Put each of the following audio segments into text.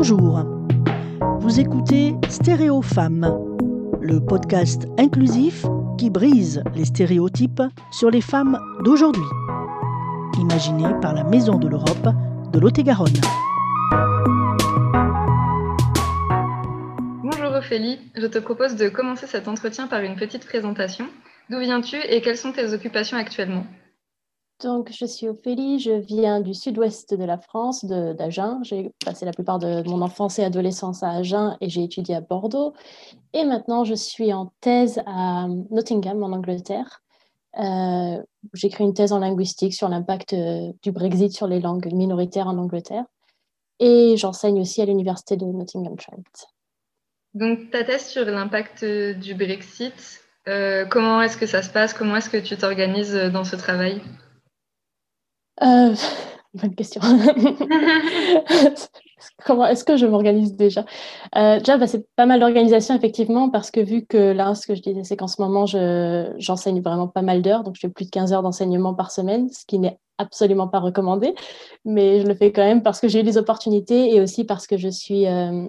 Bonjour. Vous écoutez Stéréo Femmes, le podcast inclusif qui brise les stéréotypes sur les femmes d'aujourd'hui. Imaginé par la Maison de l'Europe de Lot-et-Garonne. Bonjour Ophélie, je te propose de commencer cet entretien par une petite présentation. D'où viens-tu et quelles sont tes occupations actuellement? Donc, je suis Ophélie, je viens du sud-ouest de la France, d'Agen. J'ai passé la plupart de, mon enfance et adolescence à Agen et j'ai étudié à Bordeaux. Et maintenant, je suis en thèse à Nottingham, en Angleterre. Euh, J'écris une thèse en linguistique sur l'impact euh, du Brexit sur les langues minoritaires en Angleterre. Et j'enseigne aussi à l'université de Nottingham Trent. Donc, ta thèse sur l'impact euh, du Brexit, comment est-ce que ça se passe? Comment est-ce que tu t'organises dans ce travail? Euh, bonne question. Comment est-ce que je m'organise déjà? Euh, Déjà, bah, c'est pas mal d'organisation, effectivement, parce que vu que là, ce que je disais, c'est qu'en ce moment, j'enseigne vraiment pas mal d'heures, donc je fais plus de 15 heures d'enseignement par semaine, ce qui n'est absolument pas recommandé, mais je le fais quand même parce que j'ai eu des opportunités et aussi parce que je, suis, euh,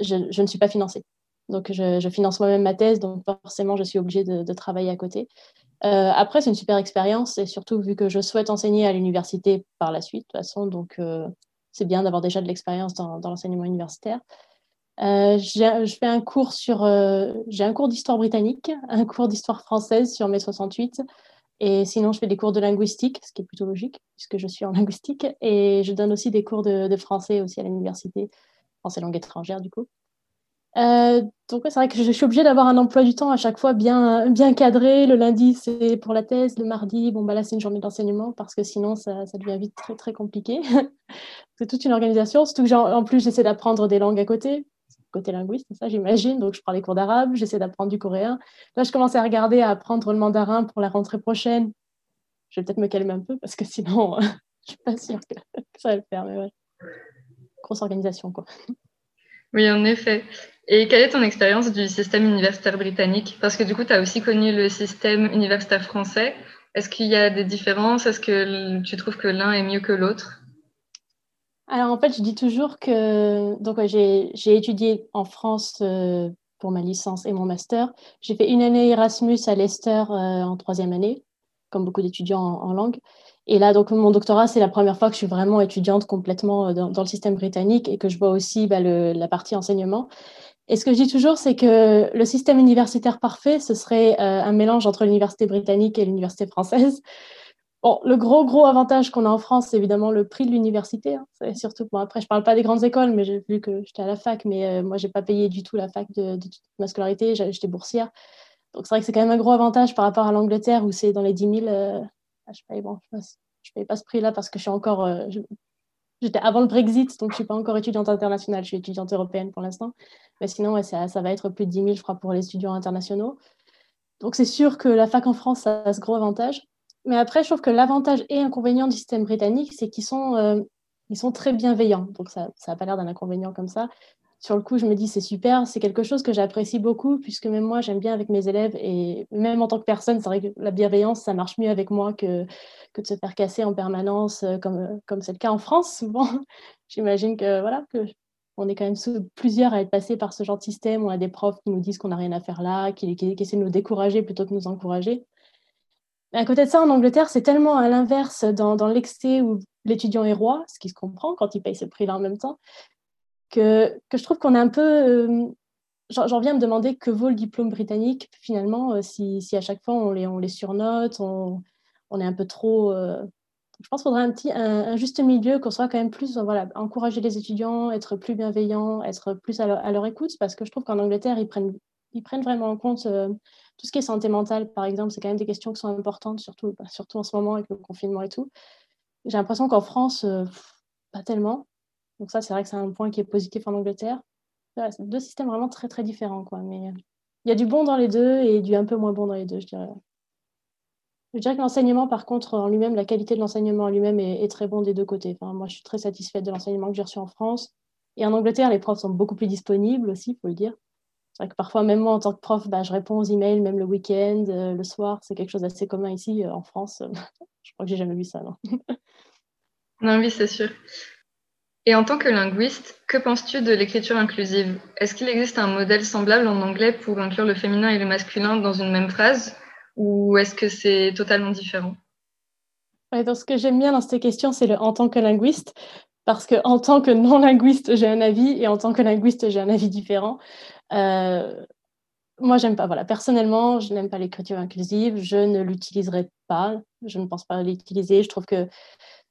je, ne suis pas financée. Donc, je, finance moi-même ma thèse, donc forcément, je suis obligée de travailler à côté. Euh, après, c'est une super expérience et surtout vu que je souhaite enseigner à l'université par la suite, de toute façon, donc euh, c'est bien d'avoir déjà de l'expérience dans, l'enseignement universitaire. Euh, je fais un cours sur, j'ai un cours d'histoire britannique, un cours d'histoire française sur mai 68, et sinon je fais des cours de linguistique, ce qui est plutôt logique puisque je suis en linguistique, et je donne aussi des cours de, de français aussi à l'université, français langue étrangère du coup. Euh, donc c'est vrai que je, suis obligée d'avoir un emploi du temps à chaque fois bien, bien cadré. Le lundi, c'est pour la thèse. Le mardi, bon, bah là, c'est une journée d'enseignement parce que sinon, ça, ça, devient vite très, très compliqué. c'est toute une organisation. Surtout que, en plus, j'essaie d'apprendre des langues à côté. Côté linguiste, ça, j'imagine. Donc, je prends des cours d'arabe, j'essaie d'apprendre du coréen. Là, je commence à regarder à apprendre le mandarin pour la rentrée prochaine. Je vais peut-être me calmer un peu parce que sinon, je suis pas sûre que, ça va le faire. Mais ouais. Grosse organisation, quoi. Oui, en effet. Et quelle est ton expérience du système universitaire britannique? Parce que du coup, tu as aussi connu le système universitaire français. Est-ce qu'il y a des différences? Est-ce que tu trouves que l'un est mieux que l'autre? Alors en fait, je dis toujours que donc j'ai étudié en France euh, pour ma licence et mon master. J'ai fait une année Erasmus à Leicester euh, en troisième année, comme beaucoup d'étudiants en, langue. Et là, donc, mon doctorat, c'est la première fois que je suis vraiment étudiante complètement euh, dans, le système britannique et que je vois aussi bah, la partie enseignement. Et ce que je dis toujours, c'est que le système universitaire parfait, ce serait euh, un mélange entre l'université britannique et l'université française. Bon, le gros, gros avantage qu'on a en France, c'est évidemment le prix de l'université. Hein. Surtout, bon, après, je ne parle pas des grandes écoles, mais vu que j'étais à la fac, mais euh, moi, je n'ai pas payé du tout la fac de, de ma scolarité, j'étais boursière. Donc, c'est vrai que c'est quand même un gros avantage par rapport à l'Angleterre où c'est dans les 10 000. Euh, je ne paye, bon, paye pas ce prix-là parce que je suis encore. J'étais avant le Brexit, donc je ne suis pas encore étudiante internationale, je suis étudiante européenne pour l'instant. Mais sinon, ça, va être plus de 10 000, je crois, pour les étudiants internationaux. Donc c'est sûr que la fac en France, ça a ce gros avantage. Mais après, je trouve que l'avantage et inconvénient du système britannique, c'est qu'ils sont, euh, sont très bienveillants. Donc ça n'a pas l'air d'un inconvénient comme ça sur le coup, je me dis c'est super, c'est quelque chose que j'apprécie beaucoup puisque même moi j'aime bien avec mes élèves et même en tant que personne, c'est vrai que la bienveillance ça marche mieux avec moi que, de se faire casser en permanence euh, comme euh, comme c'est le cas en France souvent. J'imagine que voilà que on est quand même plusieurs à être passés par ce genre de système. On a des profs qui nous disent qu'on n'a rien à faire là, qui, qui, essaient de nous décourager plutôt que de nous encourager. Mais à côté de ça, en Angleterre, c'est tellement à l'inverse dans, dans l'excès où l'étudiant est roi, ce qui se comprend quand il paye ce prix-là en même temps, que, je trouve qu'on est un peu. Euh, j'en viens à me demander que vaut le diplôme britannique finalement euh, si, si, à chaque fois on les, on les surnote, on, on est un peu trop. Euh, je pense qu'il faudrait un petit un, juste milieu, qu'on soit quand même plus voilà, encourager les étudiants, être plus bienveillant, être plus à leur, écoute, parce que je trouve qu'en Angleterre, ils prennent, ils prennent vraiment en compte tout ce qui est santé mentale, par exemple. C'est quand même des questions qui sont importantes, surtout, surtout en ce moment avec le confinement et tout. J'ai l'impression qu'en France, pas tellement. Donc ça, c'est vrai que c'est un point qui est positif en Angleterre. c'est deux systèmes vraiment très très différents, quoi. Mais euh, il y a du bon dans les deux et du un peu moins bon dans les deux, je dirais. Je dirais que l'enseignement, par contre, en lui-même, la qualité de l'enseignement en lui-même est, très bon des deux côtés. Moi, je suis très satisfaite de l'enseignement que j'ai reçu en France. Et en Angleterre, les profs sont beaucoup plus disponibles aussi, il faut le dire. C'est vrai que parfois, même moi, en tant que prof, bah, je réponds aux emails, même le week-end, euh, le soir. C'est quelque chose d'assez commun ici, euh, en France. je crois que j'ai jamais vu ça, non Non, oui, c'est sûr. Et en tant que linguiste, que penses-tu de l'écriture inclusive? Est-ce qu'il existe un modèle semblable en anglais pour inclure le féminin et le masculin dans une même phrase? Ou est-ce que c'est totalement différent? Donc, Ce que j'aime bien dans cette question, c'est le en tant que linguiste, parce que en tant que non-linguiste, j'ai un avis et en tant que linguiste, j'ai un avis différent. Euh, moi, j'aime pas. Voilà, personnellement, je n'aime pas l'écriture inclusive. Je ne l'utiliserai pas. Je ne pense pas l'utiliser. Je trouve que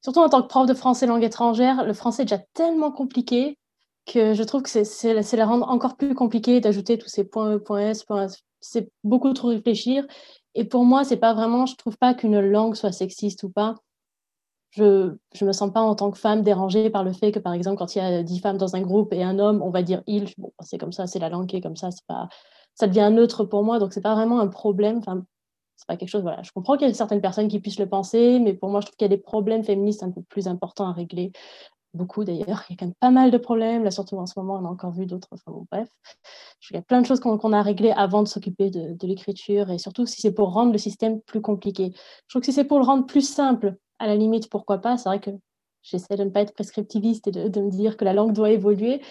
surtout en tant que prof de français langue étrangère, le français est déjà tellement compliqué que je trouve que c'est la rendre encore plus compliqué d'ajouter tous ces points E, points S, points C'est beaucoup trop réfléchir. Et pour moi, c'est pas vraiment, je trouve pas qu'une langue soit sexiste ou pas. Je ne me sens pas en tant que femme dérangée par le fait que, par exemple, quand il y a dix femmes dans un groupe et un homme, on va dire il. Bon, c'est comme ça, c'est la langue qui est comme ça. C'est pas, ça devient neutre pour moi, donc c'est pas vraiment un problème. C'est pas quelque chose, voilà. Je comprends qu'il y a certaines personnes qui puissent le penser, mais pour moi, je trouve qu'il y a des problèmes féministes un peu plus importants à régler. Beaucoup d'ailleurs. Il y a quand même pas mal de problèmes. Là, surtout en ce moment, on a encore vu d'autres. Enfin bon, bref. Il y a plein de choses qu'on a réglées avant de s'occuper de, l'écriture et surtout si c'est pour rendre le système plus compliqué. Je trouve que si c'est pour le rendre plus simple, à la limite, pourquoi pas? C'est vrai que j'essaie de ne pas être prescriptiviste et de, de, me dire que la langue doit évoluer.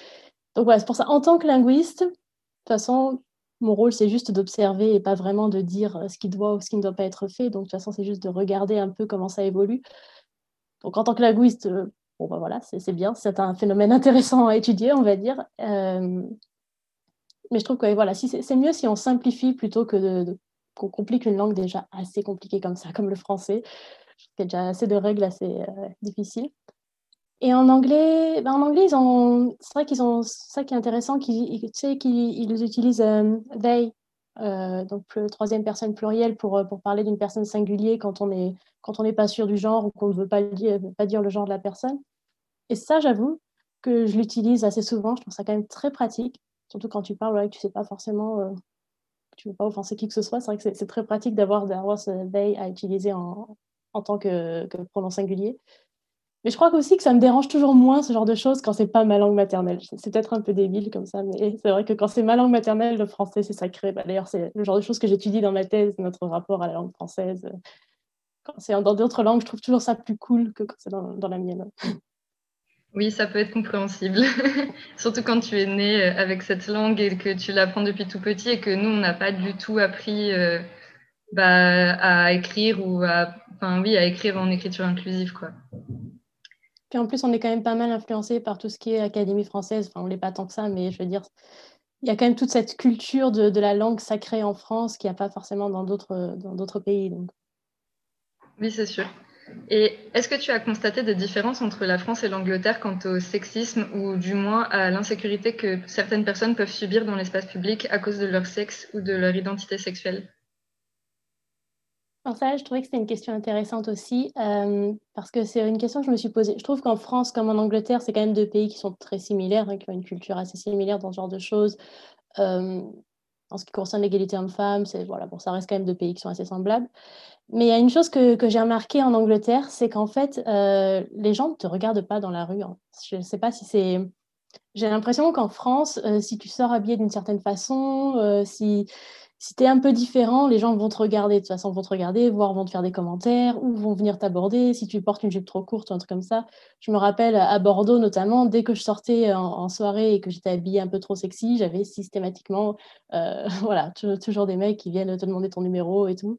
Donc voilà, c'est pour ça, en tant que linguiste, de toute façon, mon rôle, c'est juste d'observer et pas vraiment de dire euh, ce qui doit ou ce qui ne doit pas être fait. Donc, de toute façon, c'est juste de regarder un peu comment ça évolue. Donc, en tant que linguiste, euh, bon, ben voilà, c'est bien. C'est un phénomène intéressant à étudier, on va dire. Euh, mais je trouve que voilà, si c'est mieux si on simplifie plutôt que de, qu'on complique une langue déjà assez compliquée comme ça, comme le français. Il y a déjà assez de règles assez difficiles. Et en anglais, ben en anglais, c'est vrai qu'ils ont, ça qui est intéressant, qu'ils, tu sais, qu'ils utilisent euh, they, euh, donc le troisième personne plurielle pour, euh, pour parler d'une personne singulière quand on est, quand on n'est pas sûr du genre ou qu'on ne veut pas dire, le genre de la personne. Et ça, j'avoue que je l'utilise assez souvent. Je trouve ça quand même très pratique, surtout quand tu parles et que tu sais pas forcément, tu veux pas offenser qui que ce soit. C'est vrai que c'est, très pratique d'avoir, d'avoir ce they à utiliser en, en tant que, que pronom singulier. Mais je crois aussi que ça me dérange toujours moins ce genre de choses quand c'est pas ma langue maternelle. C'est peut-être un peu débile comme ça, mais c'est vrai que quand c'est ma langue maternelle, le français, c'est sacré. Bah, D'ailleurs, c'est le genre de choses que j'étudie dans ma thèse, notre rapport à la langue française. Quand c'est dans d'autres langues, je trouve toujours ça plus cool que quand c'est dans, la mienne. Oui, ça peut être compréhensible. Surtout quand tu es né euh, avec cette langue et que tu l'apprends depuis tout petit et que nous, on n'a pas du tout appris euh, bah, à écrire ou à, enfin, oui, à écrire en écriture inclusive. Quoi. Puis en plus, on est quand même pas mal influencé par tout ce qui est Académie française. Enfin, on l'est pas tant que ça, mais je veux dire, il y a quand même toute cette culture de, la langue sacrée en France qu'il n'y a pas forcément dans d'autres pays. Oui, c'est sûr. Et est-ce que tu as constaté des différences entre la France et l'Angleterre quant au sexisme ou du moins à l'insécurité que certaines personnes peuvent subir dans l'espace public à cause de leur sexe ou de leur identité sexuelle? Ça, je trouvais que c'était une question intéressante aussi, euh, parce que c'est une question que je me suis posée. Je trouve qu'en France, comme en Angleterre, c'est quand même deux pays qui sont très similaires, hein, qui ont une culture assez similaire dans ce genre de choses. Euh, en ce qui concerne l'égalité homme-femme, voilà, bon, ça reste quand même deux pays qui sont assez semblables. Mais il y a une chose que, que j'ai remarqué en Angleterre, c'est qu'en fait, euh, les gens ne te regardent pas dans la rue. Hein. Je ne sais pas si c'est... J'ai l'impression qu'en France, si tu sors habillé d'une certaine façon, si si tu es un peu différent, les gens vont te regarder, de toute façon, vont te regarder, voire vont te faire des commentaires, ou vont venir t'aborder si tu portes une jupe trop courte ou un truc comme ça. Je me rappelle à Bordeaux notamment, dès que je sortais en, soirée et que j'étais habillée un peu trop sexy, j'avais systématiquement euh, voilà, toujours des mecs qui viennent te demander ton numéro et tout.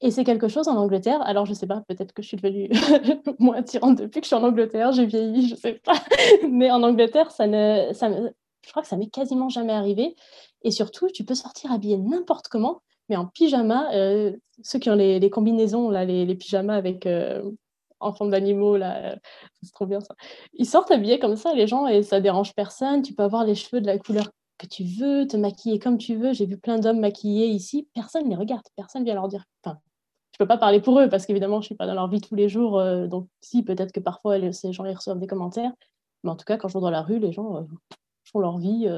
Et c'est quelque chose en Angleterre. Alors, je sais pas, peut-être que je suis devenue moins attirante depuis que je suis en Angleterre, j'ai vieilli, je sais pas. Mais en Angleterre, ça ne, ça, je crois que ça m'est quasiment jamais arrivé. Et surtout, tu peux sortir habillé n'importe comment, mais en pyjama. Euh, ceux qui ont les, combinaisons, là, les, pyjamas avec euh, en forme d'animaux, là, euh, c'est trop bien ça. Ils sortent habillés comme ça, les gens, et ça dérange personne. Tu peux avoir les cheveux de la couleur que tu veux, te maquiller comme tu veux. J'ai vu plein d'hommes maquillés ici. Personne ne les regarde, personne vient leur dire. Enfin, je peux pas parler pour eux parce qu'évidemment, je suis pas dans leur vie tous les jours. donc, si, peut-être que parfois, ces gens ils reçoivent des commentaires. Mais en tout cas, quand je vais dans la rue, les gens font leur vie.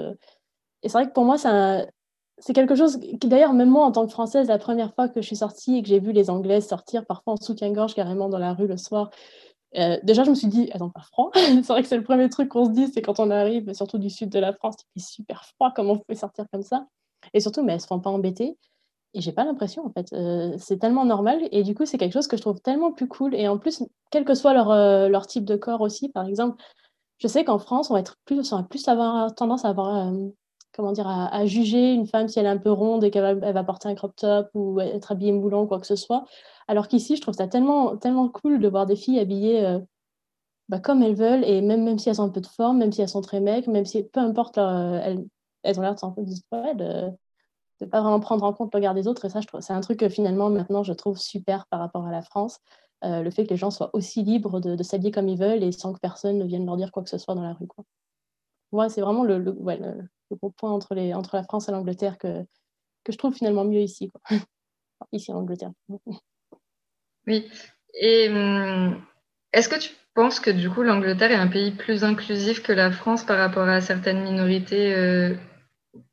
Et c'est vrai que pour moi, c'est quelque chose qui, d'ailleurs, même moi, en tant que Française, la première fois que je suis sortie et que j'ai vu les Anglaises sortir, parfois en soutien-gorge, carrément dans la rue le soir, euh, déjà, je me suis dit, elles n'ont pas froid. c'est vrai que c'est le premier truc qu'on se dit, c'est quand on arrive, surtout du sud de la France, il fait super froid, comment vous pouvez sortir comme ça? Et surtout, mais elles ne se font pas embêter. Et j'ai pas l'impression, en fait. Euh, c'est tellement normal. Et du coup, c'est quelque chose que je trouve tellement plus cool. Et en plus, quel que soit leur, euh, leur type de corps aussi, par exemple, je sais qu'en France, on va être plus, on va plus avoir tendance à avoir, comment dire, à, juger une femme si elle est un peu ronde et qu'elle va, porter un crop top ou être habillée moulant ou quoi que ce soit. Alors qu'ici, je trouve ça tellement, tellement cool de voir des filles habillées bah, comme elles veulent, et même, même si elles ont un peu de forme, même si elles sont très mecs, même si peu importe, elles, elles ont l'air de s'en ouais, de ne pas vraiment prendre en compte le regard des autres. Et ça, c'est un truc que finalement, maintenant, je trouve super par rapport à la France. Euh, le fait que les gens soient aussi libres de, s'habiller comme ils veulent et sans que personne ne vienne leur dire quoi que ce soit dans la rue. Moi, c'est vraiment le, gros point entre, la France et l'Angleterre que, je trouve finalement mieux ici. Ici en Angleterre. Oui. Et hum, est-ce que tu penses que du coup l'Angleterre est un pays plus inclusif que la France par rapport à certaines minorités euh,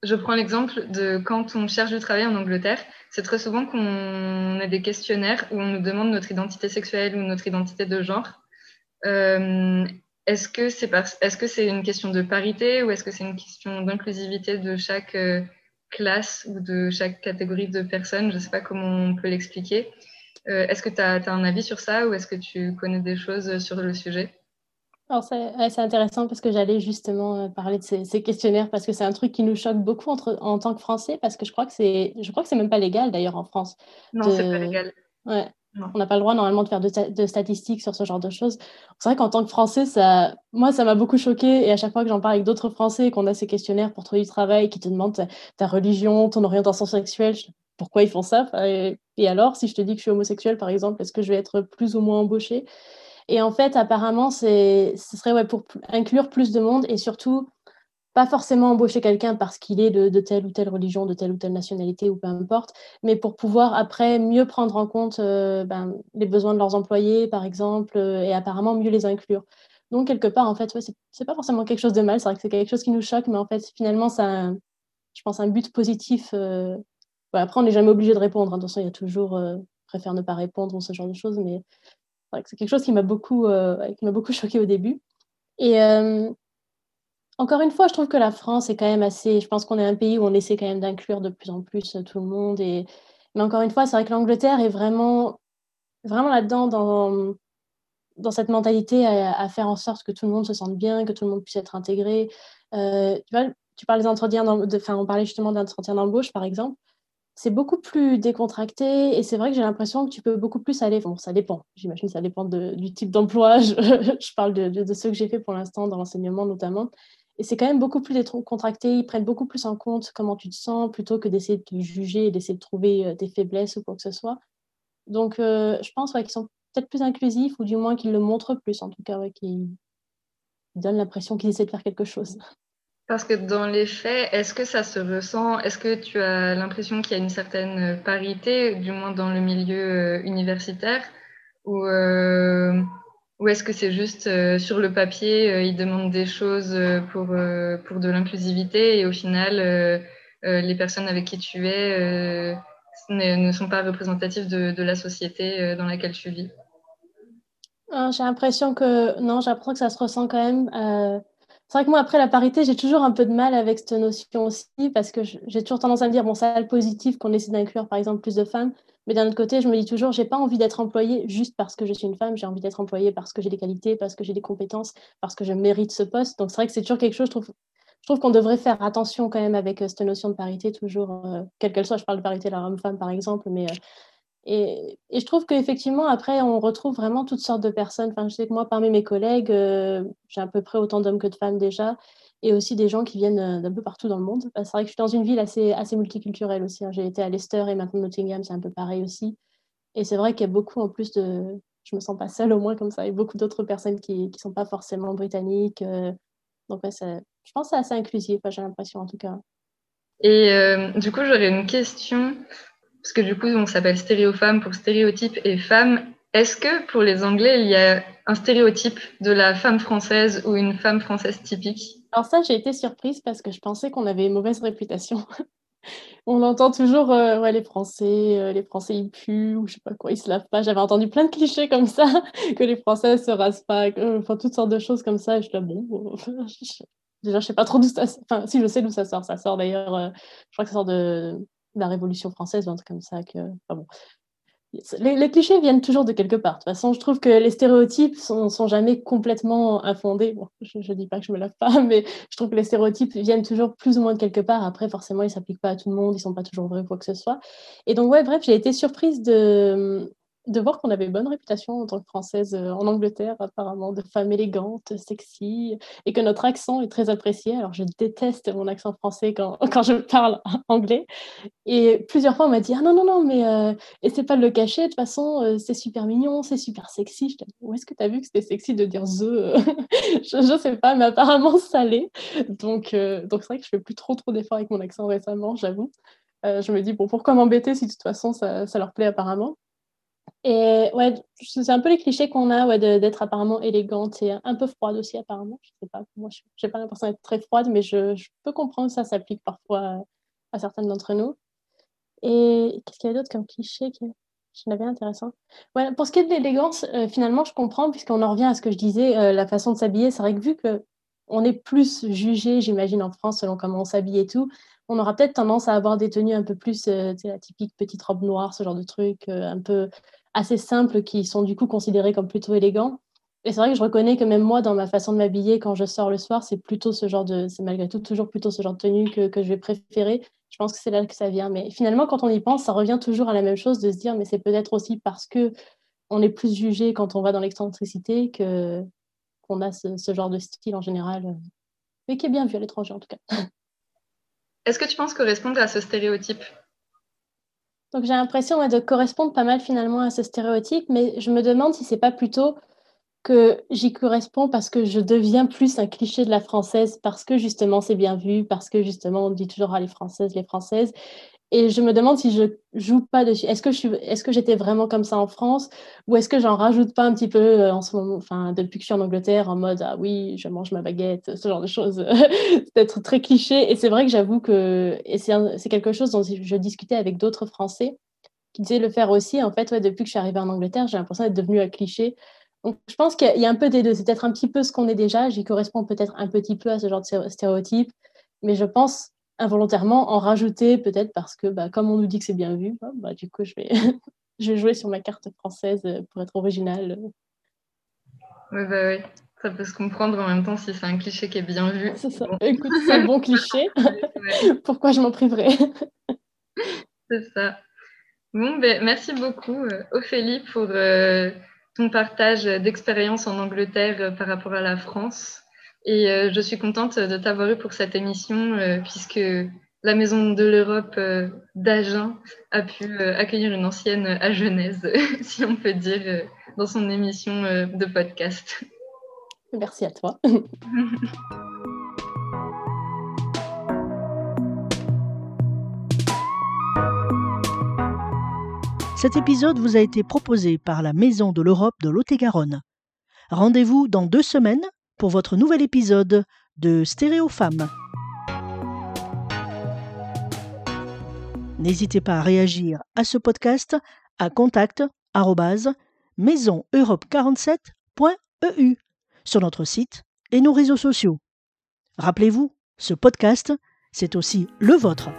Je prends l'exemple de quand on cherche du travail en Angleterre, c'est très souvent qu'on a des questionnaires où on nous demande notre identité sexuelle ou notre identité de genre. Euh, est-ce que c'est que c'est une question de parité ou est-ce que c'est une question d'inclusivité de chaque euh, classe ou de chaque catégorie de personnes? Je ne sais pas comment on peut l'expliquer. Euh, est-ce que tu as, un avis sur ça ou est-ce que tu connais des choses sur le sujet? Alors c'est intéressant parce que j'allais justement euh, parler de ces, questionnaires parce que c'est un truc qui nous choque beaucoup entre, en tant que Français parce que je crois que c'est je crois que c'est même pas légal d'ailleurs en France. Non, c'est pas légal. Ouais. On n'a pas le droit normalement de faire de, statistiques sur ce genre de choses. C'est vrai qu'en tant que Français, ça, moi, ça m'a beaucoup choqué. Et à chaque fois que j'en parle avec d'autres Français et qu'on a ces questionnaires pour trouver du travail qui te demandent ta, religion, ton orientation sexuelle, pourquoi ils font ça? Et, alors, si je te dis que je suis homosexuelle, par exemple, est-ce que je vais être plus ou moins embauchée? Et en fait, apparemment, ce serait ouais, pour inclure plus de monde et surtout pas forcément embaucher quelqu'un parce qu'il est de, telle ou telle religion, de telle ou telle nationalité ou peu importe, mais pour pouvoir après mieux prendre en compte euh, ben, les besoins de leurs employés, par exemple, euh, et apparemment mieux les inclure. Donc, quelque part, en fait, ouais, c'est pas forcément quelque chose de mal, c'est vrai que c'est quelque chose qui nous choque, mais en fait, finalement, ça je pense, un but positif euh, après, on n'est jamais obligé de répondre. Hein. De toute façon, il y a toujours préfère ne pas répondre ou ce genre de choses, mais c'est quelque chose qui m'a beaucoup, qui beaucoup choqué au début. Et encore une fois, je trouve que la France est quand même assez. Je pense qu'on est un pays où on essaie quand même d'inclure de plus en plus tout le monde. Et... Mais encore une fois, c'est vrai que l'Angleterre est vraiment, vraiment là-dedans, dans, cette mentalité à, faire en sorte que tout le monde se sente bien, que tout le monde puisse être intégré. tu vois, tu parles des enfin, on parlait justement d'entretien d'embauche, par exemple c'est beaucoup plus décontracté et c'est vrai que j'ai l'impression que tu peux beaucoup plus aller. Bon, ça dépend, j'imagine ça dépend du type d'emploi. Je, parle de, de, ceux que j'ai fait pour l'instant dans l'enseignement notamment. Et c'est quand même beaucoup plus décontracté. Ils prennent beaucoup plus en compte comment tu te sens plutôt que d'essayer de te juger d'essayer de trouver euh, des faiblesses ou quoi que ce soit. Donc, euh, je pense qu'ils sont peut-être plus inclusifs ou du moins qu'ils le montrent plus, en tout cas, qu'ils donnent l'impression qu'ils essaient de faire quelque chose. Parce que dans les faits, est-ce que ça se ressent? Est-ce que tu as l'impression qu'il y a une certaine parité, du moins dans le milieu euh, universitaire? Euh, ou est-ce que c'est juste euh, sur le papier, ils demandent des choses pour, pour de l'inclusivité et au final, les personnes avec qui tu es ne, sont pas représentatives de, la société dans laquelle tu vis? J'ai l'impression que non, l'impression que ça se ressent quand même c'est vrai que moi, après la parité, j'ai toujours un peu de mal avec cette notion aussi, parce que j'ai toujours tendance à me dire, bon, ça a le positif qu'on essaie d'inclure, par exemple, plus de femmes. Mais d'un autre côté, je me dis toujours, j'ai pas envie d'être employée juste parce que je suis une femme, j'ai envie d'être employée parce que j'ai des qualités, parce que j'ai des compétences, parce que je mérite ce poste. Donc c'est vrai que c'est toujours quelque chose, je trouve, qu'on devrait faire attention quand même avec euh, cette notion de parité, toujours, euh, quelle qu'elle soit. Je parle de parité la homme-femme, par exemple, mais euh, et, je trouve qu'effectivement, après, on retrouve vraiment toutes sortes de personnes. Enfin, je sais que moi, parmi mes collègues, euh, j'ai à peu près autant d'hommes que de femmes déjà, et aussi des gens qui viennent euh, d'un peu partout dans le monde. C'est vrai que je suis dans une ville assez, assez multiculturelle aussi. Hein. J'ai été à Leicester et maintenant Nottingham, c'est un peu pareil aussi. Et c'est vrai qu'il y a beaucoup en plus de. Je me sens pas seule au moins comme ça, et beaucoup d'autres personnes qui ne sont pas forcément britanniques. Euh. Donc, ouais, je pense que c'est assez inclusif, j'ai l'impression en tout cas. Et du coup, j'aurais une question parce que du coup, on s'appelle stéréofemme pour stéréotype et femme. Est-ce que pour les Anglais, il y a un stéréotype de la femme française ou une femme française typique? Alors ça, j'ai été surprise parce que je pensais qu'on avait une mauvaise réputation. on entend toujours euh, ouais, les Français, euh, les Français ils puent ou je sais pas quoi, ils se lavent pas. J'avais entendu plein de clichés comme ça, que les Français se rasent pas, enfin toutes sortes de choses comme ça. Et je suis là, bon, déjà je sais pas trop d'où ça sort. Enfin, si je sais d'où ça sort, ça sort d'ailleurs, euh, je crois que ça sort de la Révolution française, un truc comme ça. Que... bon. les, clichés viennent toujours de quelque part. De toute façon, je trouve que les stéréotypes sont, sont jamais complètement infondés. je ne dis pas que je me lave pas, mais je trouve que les stéréotypes viennent toujours plus ou moins de quelque part. Après, forcément, ils ne s'appliquent pas à tout le monde, ils ne sont pas toujours vrais, quoi que ce soit. Et donc, ouais, bref, j'ai été surprise de, de voir qu'on avait bonne réputation en tant que Française euh, en Angleterre, apparemment, de femmes élégantes, sexy, et que notre accent est très apprécié. Alors, je déteste mon accent français quand, quand je parle anglais. Et plusieurs fois, on m'a dit Ah non, non, non, mais euh, c'est pas de le cacher, de toute façon, euh, c'est super mignon, c'est super sexy. Je Où est-ce que tu as vu que c'était sexy de dire The Je ne sais pas, mais apparemment, ça l'est. Donc, euh, donc c'est vrai que je fais plus trop, trop d'efforts avec mon accent récemment, j'avoue. je me dis Bon, pourquoi m'embêter si de toute façon, ça, ça leur plaît apparemment? Et ouais, c'est un peu les clichés qu'on a ouais, d'être apparemment élégante et un peu froide aussi apparemment. Je sais pas, moi je n'ai pas l'impression d'être très froide, mais je, peux comprendre que ça s'applique parfois à certaines d'entre nous. Et qu'est-ce qu'il y a d'autre comme cliché qui je l'avais intéressant. Ouais, pour ce qui est de l'élégance, euh, finalement, je comprends, puisqu'on en revient à ce que je disais, euh, la façon de s'habiller. C'est vrai que vu qu'on est plus jugé, j'imagine, en France, selon comment on s'habille et tout, on aura peut-être tendance à avoir des tenues un peu plus, euh, la typique petite robe noire, ce genre de truc, un peu assez simples qui sont du coup considérés comme plutôt élégants. Et c'est vrai que je reconnais que même moi, dans ma façon de m'habiller quand je sors le soir, c'est plutôt ce genre de, c'est malgré tout toujours plutôt ce genre de tenue que, que je vais préférer. Je pense que c'est là que ça vient. Mais finalement, quand on y pense, ça revient toujours à la même chose de se dire, mais c'est peut-être aussi parce que on est plus jugé quand on va dans l'excentricité que qu'on a ce, ce, genre de style en général, mais qui est bien vu à l'étranger en tout cas. Est-ce que tu penses correspondre à ce stéréotype donc j'ai l'impression de correspondre pas mal finalement à ce stéréotype, mais je me demande si c'est pas plutôt que j'y corresponds parce que je deviens plus un cliché de la française, parce que justement c'est bien vu, parce que justement on dit toujours à ah, les françaises, les françaises, et je me demande si je joue pas dessus. Est-ce que je est-ce que j'étais vraiment comme ça en France, ou est-ce que j'en rajoute pas un petit peu euh, en ce moment, enfin depuis que je suis en Angleterre, en mode ah oui, je mange ma baguette, ce genre de choses, peut-être très cliché. Et c'est vrai que j'avoue que c'est, quelque chose dont je discutais avec d'autres Français qui disaient le faire aussi. En fait, depuis que je suis arrivée en Angleterre, j'ai l'impression d'être devenue un cliché. Donc, je pense qu'il y a un peu des deux. C'est peut-être un petit peu ce qu'on est déjà. J'y correspond peut-être un petit peu à ce genre de stéréotype. Mais je pense involontairement en rajouter peut-être parce que bah, comme on nous dit que c'est bien vu, bah, bah du coup je vais, je vais jouer sur ma carte française pour être originale. Oui, bah oui, ça peut se comprendre en même temps si c'est un cliché qui est bien vu. C'est ça. Écoute, c'est un bon cliché. Pourquoi je m'en priverais? C'est ça. Bon, ben, merci beaucoup, euh, Ophélie, pour euh, ton partage d'expérience en Angleterre euh, par rapport à la France. Et euh, je suis contente de t'avoir eu pour cette émission, euh, puisque la Maison de l'Europe euh, d'Agen a pu accueillir une ancienne à Genèse, si on peut dire, dans son émission de podcast. Merci à toi. Cet épisode vous a été proposé par la Maison de l'Europe de Lot-et-Garonne. Rendez-vous dans deux semaines pour votre nouvel épisode de Stéréo. N'hésitez pas à réagir à ce podcast à contact maisoneurope47.eu sur notre site et nos réseaux sociaux. Rappelez-vous, ce podcast, c'est aussi le vôtre.